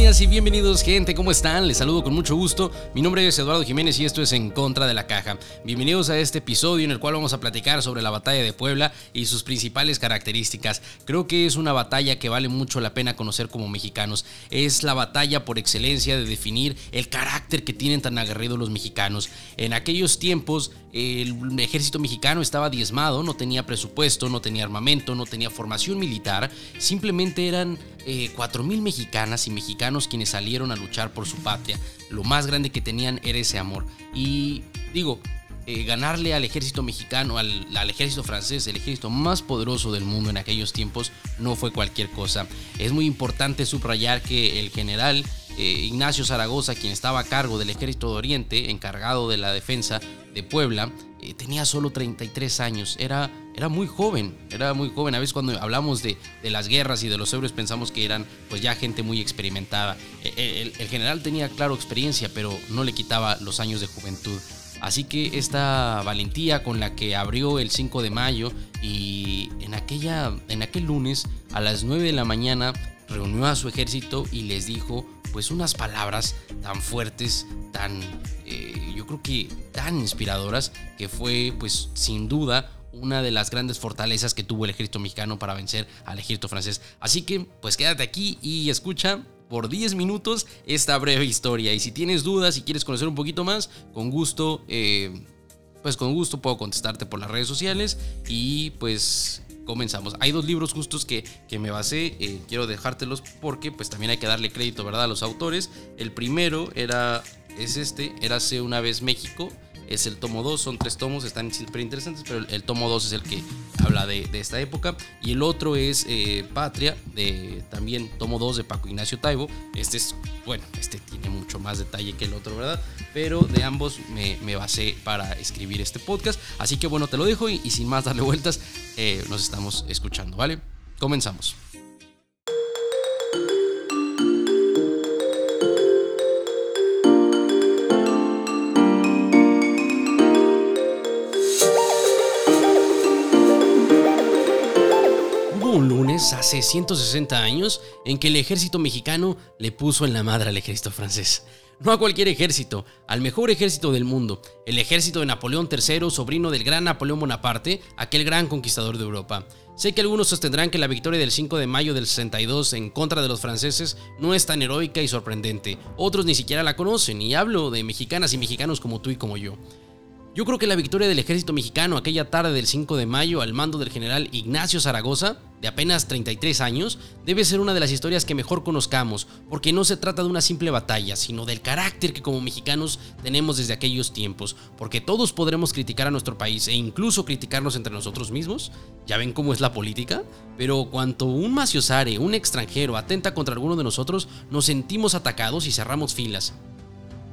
Bienvenidas y bienvenidos gente, ¿cómo están? Les saludo con mucho gusto. Mi nombre es Eduardo Jiménez y esto es En Contra de la Caja. Bienvenidos a este episodio en el cual vamos a platicar sobre la batalla de Puebla y sus principales características. Creo que es una batalla que vale mucho la pena conocer como mexicanos. Es la batalla por excelencia de definir el carácter que tienen tan aguerridos los mexicanos. En aquellos tiempos el ejército mexicano estaba diezmado, no tenía presupuesto, no tenía armamento, no tenía formación militar, simplemente eran eh, 4.000 mexicanas y mexicanos quienes salieron a luchar por su patria. Lo más grande que tenían era ese amor. Y digo, eh, ganarle al ejército mexicano, al, al, ejército francés, el ejército más poderoso del mundo en aquellos tiempos, no fue cualquier cosa. Es muy importante subrayar que el general eh, Ignacio Zaragoza, quien estaba a cargo del ejército de Oriente, encargado de la defensa de Puebla, eh, tenía solo 33 años, era, era muy joven, era muy joven. A veces cuando hablamos de, de las guerras y de los héroes pensamos que eran pues ya gente muy experimentada. Eh, el, el general tenía, claro, experiencia, pero no le quitaba los años de juventud. Así que esta valentía con la que abrió el 5 de mayo y en, aquella, en aquel lunes a las 9 de la mañana reunió a su ejército y les dijo pues unas palabras tan fuertes, tan, eh, yo creo que tan inspiradoras, que fue pues sin duda una de las grandes fortalezas que tuvo el ejército mexicano para vencer al ejército francés. Así que pues quédate aquí y escucha por 10 minutos esta breve historia. Y si tienes dudas y quieres conocer un poquito más, con gusto, eh, pues con gusto puedo contestarte por las redes sociales y pues comenzamos. Hay dos libros justos que, que me basé, eh, quiero dejártelos porque pues también hay que darle crédito, ¿verdad? A los autores. El primero era, es este, Érase una vez México. Es el tomo 2, son tres tomos, están súper interesantes, pero el, tomo 2 es el que habla de, esta época. Y el otro es eh, Patria, de también tomo 2 de Paco Ignacio Taibo. Este es, bueno, este tiene mucho más detalle que el otro, ¿verdad? Pero de ambos me, me basé para escribir este podcast. Así que bueno, te lo dejo y, y sin más darle vueltas, eh, nos estamos escuchando, ¿vale? Comenzamos. Un lunes hace 160 años en que el ejército mexicano le puso en la madre al ejército francés. No a cualquier ejército, al mejor ejército del mundo, el ejército de Napoleón III, sobrino del gran Napoleón Bonaparte, aquel gran conquistador de Europa. Sé que algunos sostendrán que la victoria del 5 de mayo del 62 en contra de los franceses no es tan heroica y sorprendente. Otros ni siquiera la conocen, y hablo de mexicanas y mexicanos como tú y como yo. Yo creo que la victoria del ejército mexicano aquella tarde del 5 de mayo al mando del general Ignacio Zaragoza, de apenas 33 años, debe ser una de las historias que mejor conozcamos, porque no se trata de una simple batalla, sino del carácter que como mexicanos tenemos desde aquellos tiempos, porque todos podremos criticar a nuestro país e incluso criticarnos entre nosotros mismos, ya ven cómo es la política, pero cuando un maciosare, un extranjero, atenta contra alguno de nosotros, nos sentimos atacados y cerramos filas.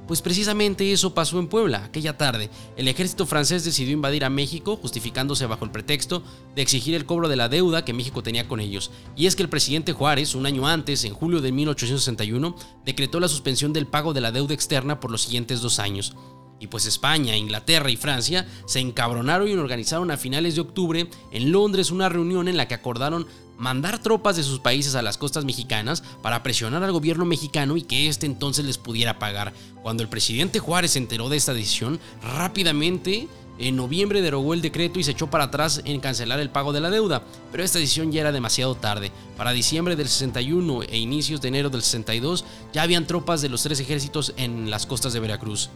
Pues precisamente eso pasó en Puebla aquella tarde. El ejército francés decidió invadir a México, justificándose bajo el pretexto de exigir el cobro de la deuda que México tenía con ellos. Y es que el presidente Juárez, un año antes, en julio de 1861, decretó la suspensión del pago de la deuda externa por los siguientes dos años. Y pues España, Inglaterra y Francia se encabronaron y organizaron a finales de octubre en Londres una reunión en la que acordaron mandar tropas de sus países a las costas mexicanas para presionar al gobierno mexicano y que éste entonces les pudiera pagar. Cuando el presidente Juárez se enteró de esta decisión, rápidamente en noviembre derogó el decreto y se echó para atrás en cancelar el pago de la deuda, pero esta decisión ya era demasiado tarde. Para diciembre del 61 e inicios de enero del 62 ya habían tropas de los tres ejércitos en las costas de Veracruz.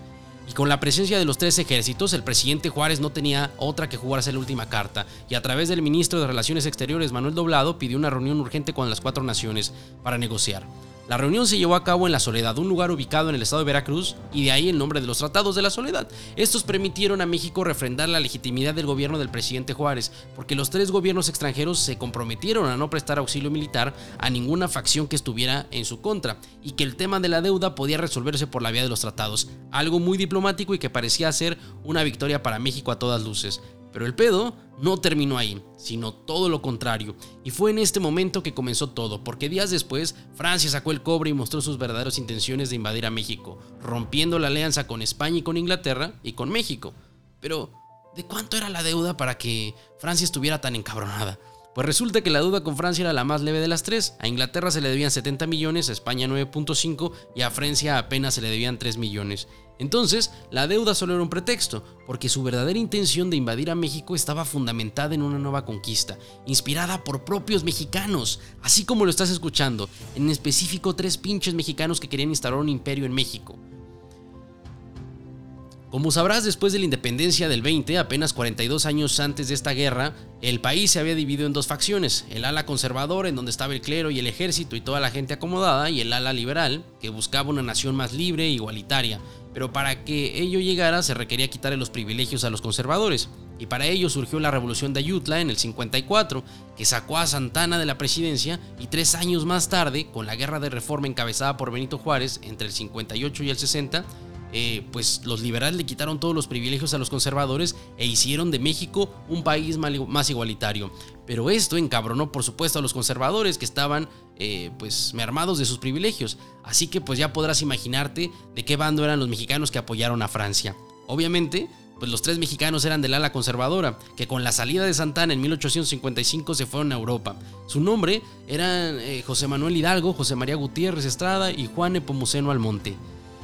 Y con la presencia de los tres ejércitos, el presidente Juárez no tenía otra que jugarse la última carta, y a través del ministro de Relaciones Exteriores, Manuel Doblado, pidió una reunión urgente con las cuatro naciones para negociar. La reunión se llevó a cabo en La Soledad, un lugar ubicado en el estado de Veracruz, y de ahí el nombre de los Tratados de la Soledad. Estos permitieron a México refrendar la legitimidad del gobierno del presidente Juárez, porque los tres gobiernos extranjeros se comprometieron a no prestar auxilio militar a ninguna facción que estuviera en su contra, y que el tema de la deuda podía resolverse por la vía de los tratados, algo muy diplomático y que parecía ser una victoria para México a todas luces. Pero el pedo no terminó ahí, sino todo lo contrario. Y fue en este momento que comenzó todo, porque días después Francia sacó el cobre y mostró sus verdaderas intenciones de invadir a México, rompiendo la alianza con España y con Inglaterra y con México. Pero, ¿de cuánto era la deuda para que Francia estuviera tan encabronada? Pues resulta que la deuda con Francia era la más leve de las tres. A Inglaterra se le debían 70 millones, a España 9.5 y a Francia apenas se le debían 3 millones. Entonces, la deuda solo era un pretexto, porque su verdadera intención de invadir a México estaba fundamentada en una nueva conquista, inspirada por propios mexicanos, así como lo estás escuchando, en específico tres pinches mexicanos que querían instalar un imperio en México. Como sabrás, después de la independencia del 20, apenas 42 años antes de esta guerra, el país se había dividido en dos facciones, el ala conservador, en donde estaba el clero y el ejército y toda la gente acomodada, y el ala liberal, que buscaba una nación más libre e igualitaria, pero para que ello llegara se requería quitarle los privilegios a los conservadores, y para ello surgió la revolución de Ayutla en el 54, que sacó a Santana de la presidencia, y tres años más tarde, con la guerra de reforma encabezada por Benito Juárez entre el 58 y el 60, eh, pues los liberales le quitaron todos los privilegios a los conservadores e hicieron de México un país más igualitario. Pero esto encabronó por supuesto a los conservadores que estaban eh, pues mermados de sus privilegios. Así que pues ya podrás imaginarte de qué bando eran los mexicanos que apoyaron a Francia. Obviamente, pues los tres mexicanos eran del ala conservadora, que con la salida de Santana en 1855 se fueron a Europa. Su nombre eran eh, José Manuel Hidalgo, José María Gutiérrez Estrada y Juan Epomuceno Almonte.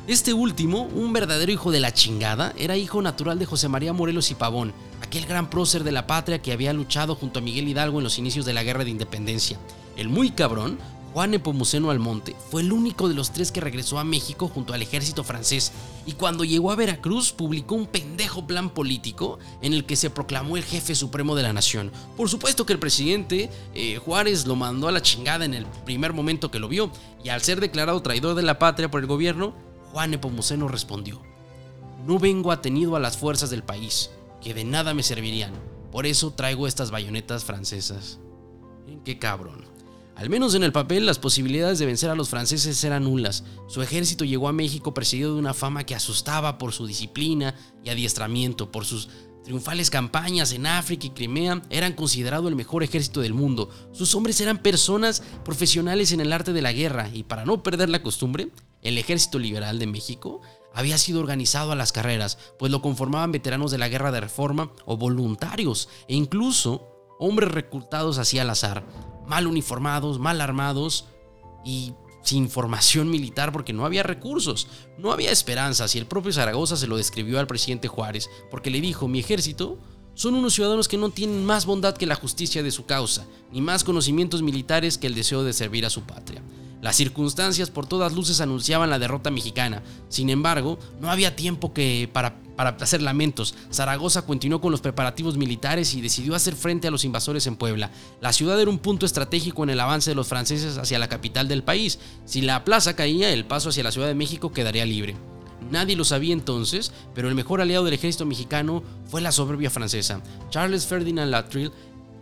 Este último, un verdadero hijo de la chingada, era hijo natural de José María Morelos y Pavón, aquel gran prócer de la patria que había luchado junto a Miguel Hidalgo en los inicios de la Guerra de Independencia. El muy cabrón, Juan Epomuceno Almonte, fue el único de los tres que regresó a México junto al ejército francés y cuando llegó a Veracruz publicó un pendejo plan político en el que se proclamó el jefe supremo de la nación. Por supuesto que el presidente eh, Juárez lo mandó a la chingada en el primer momento que lo vio y al ser declarado traidor de la patria por el gobierno, Juan Epomuceno respondió, No vengo atenido a las fuerzas del país, que de nada me servirían, por eso traigo estas bayonetas francesas. ¿En qué cabrón? Al menos en el papel, las posibilidades de vencer a los franceses eran nulas. Su ejército llegó a México precedido de una fama que asustaba por su disciplina y adiestramiento, por sus triunfales campañas en África y Crimea, eran considerado el mejor ejército del mundo. Sus hombres eran personas profesionales en el arte de la guerra y para no perder la costumbre, el Ejército Liberal de México había sido organizado a las carreras, pues lo conformaban veteranos de la Guerra de Reforma o voluntarios, e incluso hombres reclutados así al azar, mal uniformados, mal armados y sin formación militar porque no había recursos, no había esperanzas y el propio Zaragoza se lo describió al presidente Juárez porque le dijo, mi ejército son unos ciudadanos que no tienen más bondad que la justicia de su causa, ni más conocimientos militares que el deseo de servir a su patria. Las circunstancias por todas luces anunciaban la derrota mexicana. Sin embargo, no había tiempo que para, para hacer lamentos. Zaragoza continuó con los preparativos militares y decidió hacer frente a los invasores en Puebla. La ciudad era un punto estratégico en el avance de los franceses hacia la capital del país. Si la plaza caía, el paso hacia la Ciudad de México quedaría libre. Nadie lo sabía entonces, pero el mejor aliado del ejército mexicano fue la soberbia francesa. Charles Ferdinand Latrille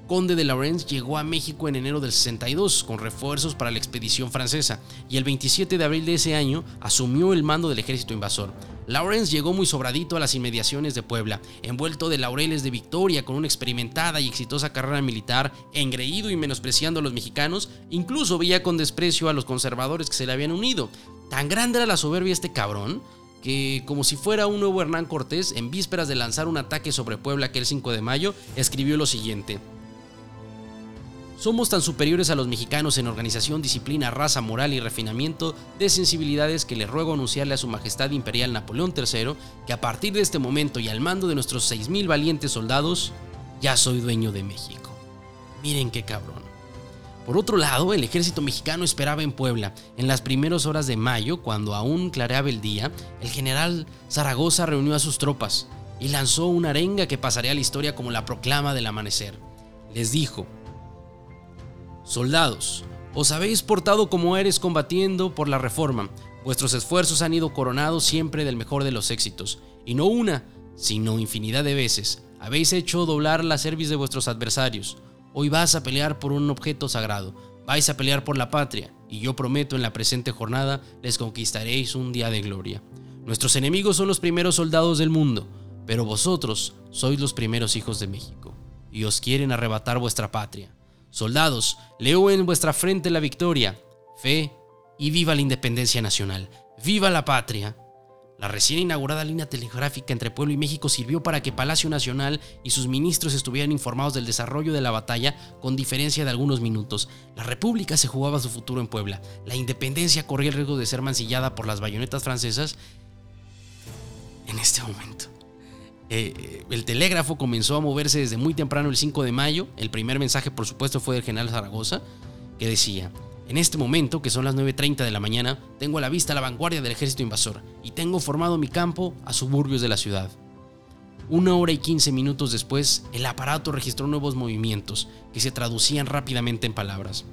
conde de Lawrence llegó a México en enero del 62 con refuerzos para la expedición francesa y el 27 de abril de ese año asumió el mando del ejército invasor. Lawrence llegó muy sobradito a las inmediaciones de Puebla, envuelto de laureles de victoria con una experimentada y exitosa carrera militar, engreído y menospreciando a los mexicanos, incluso veía con desprecio a los conservadores que se le habían unido. Tan grande era la soberbia este cabrón que, como si fuera un nuevo Hernán Cortés, en vísperas de lanzar un ataque sobre Puebla aquel 5 de mayo, escribió lo siguiente. Somos tan superiores a los mexicanos en organización, disciplina, raza, moral y refinamiento de sensibilidades que le ruego anunciarle a su Majestad Imperial Napoleón III que a partir de este momento y al mando de nuestros 6.000 valientes soldados, ya soy dueño de México. Miren qué cabrón. Por otro lado, el ejército mexicano esperaba en Puebla. En las primeras horas de mayo, cuando aún clareaba el día, el general Zaragoza reunió a sus tropas y lanzó una arenga que pasaría a la historia como la proclama del amanecer. Les dijo, Soldados, os habéis portado como eres combatiendo por la reforma. Vuestros esfuerzos han ido coronados siempre del mejor de los éxitos, y no una, sino infinidad de veces. Habéis hecho doblar la cerviz de vuestros adversarios. Hoy vas a pelear por un objeto sagrado, vais a pelear por la patria, y yo prometo en la presente jornada les conquistaréis un día de gloria. Nuestros enemigos son los primeros soldados del mundo, pero vosotros sois los primeros hijos de México, y os quieren arrebatar vuestra patria. Soldados, leo en vuestra frente la victoria, fe y viva la independencia nacional. ¡Viva la patria! La recién inaugurada línea telegráfica entre Pueblo y México sirvió para que Palacio Nacional y sus ministros estuvieran informados del desarrollo de la batalla con diferencia de algunos minutos. La República se jugaba su futuro en Puebla. La independencia corría el riesgo de ser mancillada por las bayonetas francesas en este momento. Eh, eh, el telégrafo comenzó a moverse desde muy temprano el 5 de mayo. El primer mensaje, por supuesto, fue del general Zaragoza, que decía, en este momento, que son las 9.30 de la mañana, tengo a la vista la vanguardia del ejército invasor y tengo formado mi campo a suburbios de la ciudad. Una hora y 15 minutos después, el aparato registró nuevos movimientos que se traducían rápidamente en palabras.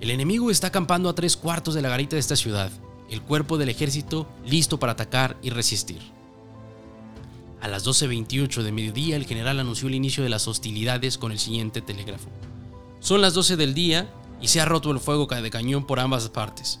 El enemigo está acampando a tres cuartos de la garita de esta ciudad, el cuerpo del ejército listo para atacar y resistir. A las 12.28 de mediodía, el general anunció el inicio de las hostilidades con el siguiente telégrafo. Son las 12 del día y se ha roto el fuego de cañón por ambas partes.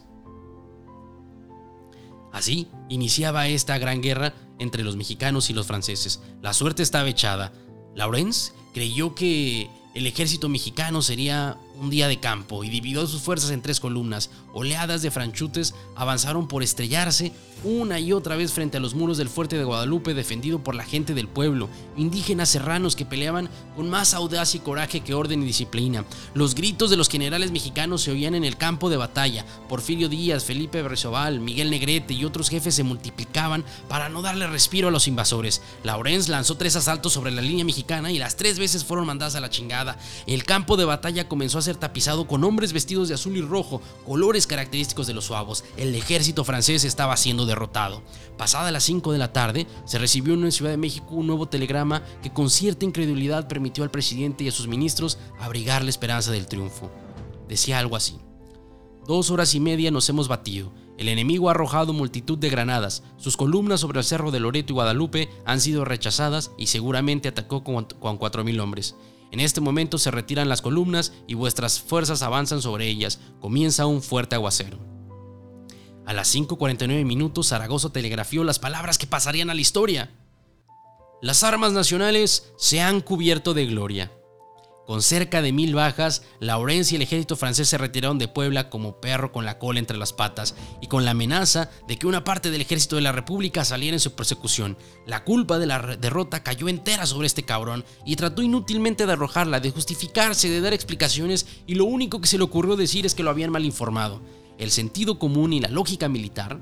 Así iniciaba esta gran guerra entre los mexicanos y los franceses. La suerte estaba echada. Lawrence creyó que el ejército mexicano sería un día de campo y dividió sus fuerzas en tres columnas. Oleadas de franchutes avanzaron por estrellarse una y otra vez frente a los muros del fuerte de Guadalupe defendido por la gente del pueblo, indígenas serranos que peleaban con más audacia y coraje que orden y disciplina. Los gritos de los generales mexicanos se oían en el campo de batalla. Porfirio Díaz, Felipe Berzoval, Miguel Negrete y otros jefes se multiplicaban para no darle respiro a los invasores. Laurens lanzó tres asaltos sobre la línea mexicana y las tres veces fueron mandadas a la chingada. El campo de batalla comenzó a ser tapizado con hombres vestidos de azul y rojo, colores característicos de los suavos. El ejército francés estaba siendo derrotado. Pasada las 5 de la tarde, se recibió en Ciudad de México un nuevo telegrama que con cierta incredulidad permitió al presidente y a sus ministros abrigar la esperanza del triunfo. Decía algo así. Dos horas y media nos hemos batido. El enemigo ha arrojado multitud de granadas. Sus columnas sobre el cerro de Loreto y Guadalupe han sido rechazadas y seguramente atacó con, con 4.000 hombres. En este momento se retiran las columnas y vuestras fuerzas avanzan sobre ellas. Comienza un fuerte aguacero. A las 5.49 minutos, Zaragoza telegrafió las palabras que pasarían a la historia. Las armas nacionales se han cubierto de gloria. Con cerca de mil bajas, Laurence y el ejército francés se retiraron de Puebla como perro con la cola entre las patas y con la amenaza de que una parte del ejército de la República saliera en su persecución. La culpa de la derrota cayó entera sobre este cabrón y trató inútilmente de arrojarla, de justificarse, de dar explicaciones y lo único que se le ocurrió decir es que lo habían mal informado. El sentido común y la lógica militar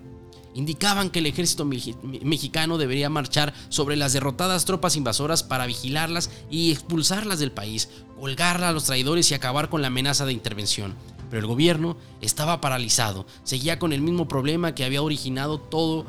indicaban que el ejército mexicano debería marchar sobre las derrotadas tropas invasoras para vigilarlas y expulsarlas del país, colgarla a los traidores y acabar con la amenaza de intervención. Pero el gobierno estaba paralizado, seguía con el mismo problema que había originado todo,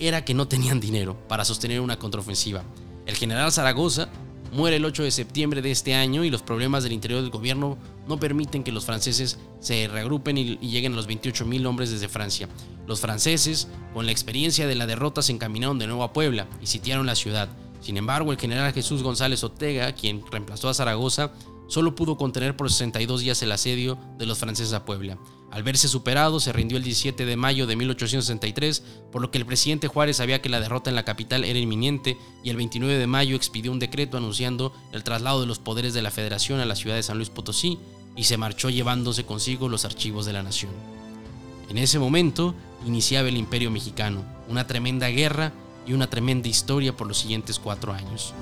era que no tenían dinero para sostener una contraofensiva. El general Zaragoza muere el 8 de septiembre de este año y los problemas del interior del gobierno no permiten que los franceses se reagrupen y, lleguen a los 28.000 hombres desde Francia. Los franceses, con la experiencia de la derrota, se encaminaron de nuevo a Puebla y sitiaron la ciudad. Sin embargo, el general Jesús González Ortega, quien reemplazó a Zaragoza, solo pudo contener por 62 días el asedio de los franceses a Puebla. Al verse superado, se rindió el 17 de mayo de 1863, por lo que el presidente Juárez sabía que la derrota en la capital era inminente y el 29 de mayo expidió un decreto anunciando el traslado de los poderes de la federación a la ciudad de San Luis Potosí y se marchó llevándose consigo los archivos de la nación. En ese momento iniciaba el imperio mexicano, una tremenda guerra y una tremenda historia por los siguientes cuatro años.